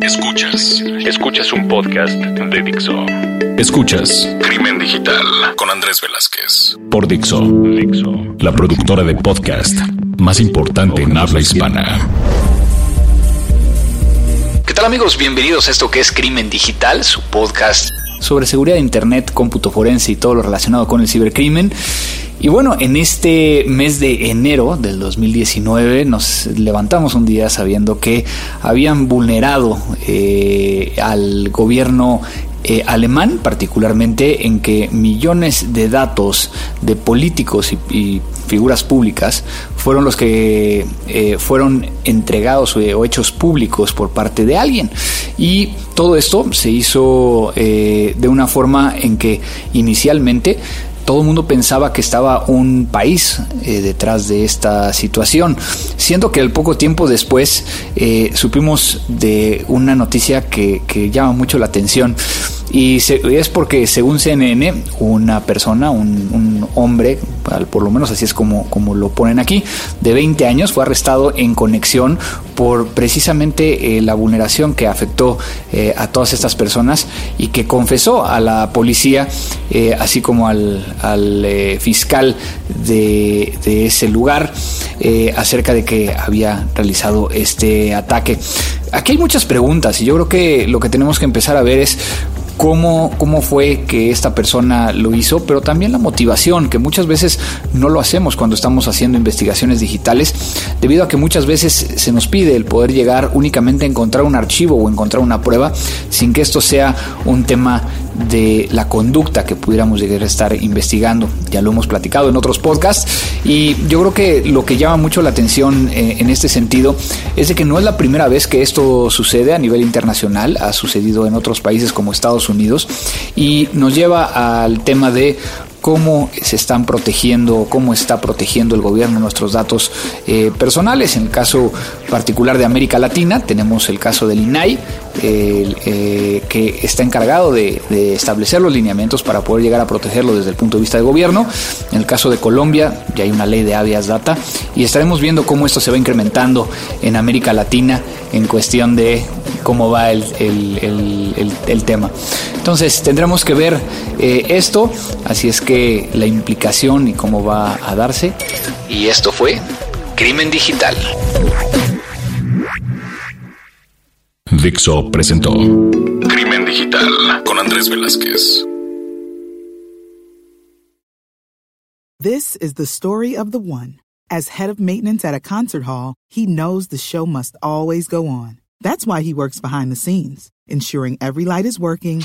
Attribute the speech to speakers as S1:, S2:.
S1: Escuchas. Escuchas un podcast de Dixo. Escuchas Crimen Digital con Andrés Velázquez. Por Dixo. Dixo. La productora de podcast más importante en habla hispana.
S2: ¿Qué tal amigos? Bienvenidos a esto que es Crimen Digital, su podcast sobre seguridad de Internet, cómputo forense y todo lo relacionado con el cibercrimen. Y bueno, en este mes de enero del 2019 nos levantamos un día sabiendo que habían vulnerado eh, al gobierno eh, alemán, particularmente en que millones de datos de políticos y, figuras públicas fueron los que eh, fueron entregados o, hechos públicos por parte de alguien. Y todo esto se hizo de una forma en que inicialmente todo el mundo pensaba que estaba un país eh, detrás de esta situación, siendo que al poco tiempo después eh, supimos de una noticia que, que llama mucho la atención y es porque según CNN, una persona, un, hombre, por lo menos así es como, como lo ponen aquí, de 20 años, fue arrestado en conexión por precisamente eh, la vulneración que afectó eh, a todas estas personas y que confesó a la policía, eh, así como al, fiscal de, de, ese lugar, acerca de que había realizado este ataque. Aquí hay muchas preguntas y yo creo que lo que tenemos que empezar a ver es cómo, cómo fue que esta persona lo hizo, pero también la motivación, que muchas veces no lo hacemos cuando estamos haciendo investigaciones digitales, debido a que muchas veces se nos pide el poder llegar únicamente a encontrar un archivo o encontrar una prueba sin que esto sea un tema de la conducta que pudiéramos llegar a estar investigando. Ya lo hemos platicado en otros podcasts y yo creo que lo que llama mucho la atención eh, en este sentido es de que no es la primera vez que esto sucede a nivel internacional, ha sucedido en otros países como Estados Unidos y nos lleva al tema de cómo se están protegiendo, cómo está protegiendo el gobierno nuestros datos eh, personales. En el caso particular de América Latina, tenemos el caso del INAI, eh, que está encargado de, establecer los lineamientos para poder llegar a protegerlo desde el punto de vista del gobierno. En el caso de Colombia, ya hay una ley de habeas data y estaremos viendo cómo esto se va incrementando en América Latina en cuestión de cómo va el, tema. Entonces tendremos que ver eh, esto, así es que la implicación y cómo va a darse. Y esto fue Crimen Digital.
S1: Dixo presentó Crimen Digital con Andrés Velázquez.
S3: This is the story of the one. As head of maintenance at a concert hall, he knows the show must always go on. That's why he works behind the scenes, ensuring every light is working,